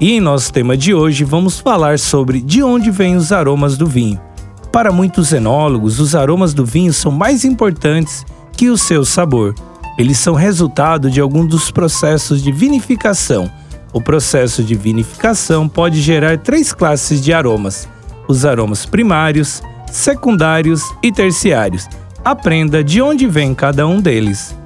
E em nosso tema de hoje vamos falar sobre de onde vêm os aromas do vinho. Para muitos enólogos, os aromas do vinho são mais importantes que o seu sabor. Eles são resultado de algum dos processos de vinificação. O processo de vinificação pode gerar três classes de aromas: os aromas primários, secundários e terciários. Aprenda de onde vem cada um deles.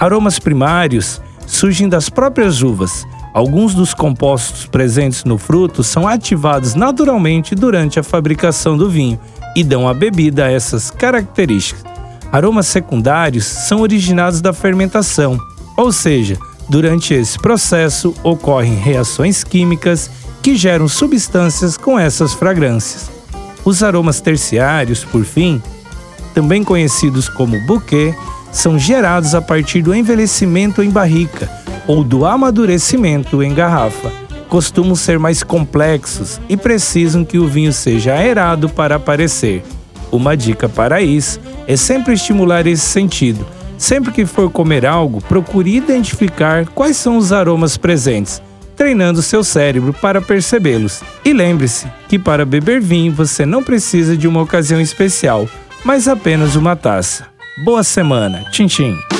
Aromas primários surgem das próprias uvas Alguns dos compostos presentes no fruto são ativados naturalmente durante a fabricação do vinho e dão à bebida essas características. Aromas secundários são originados da fermentação, ou seja, durante esse processo ocorrem reações químicas que geram substâncias com essas fragrâncias. Os aromas terciários, por fim, também conhecidos como bouquet, são gerados a partir do envelhecimento em barrica ou do amadurecimento em garrafa. Costumam ser mais complexos e precisam que o vinho seja aerado para aparecer. Uma dica para isso é sempre estimular esse sentido. Sempre que for comer algo, procure identificar quais são os aromas presentes, treinando seu cérebro para percebê-los. E lembre-se que para beber vinho você não precisa de uma ocasião especial, mas apenas uma taça. Boa semana. Tchim, tchim.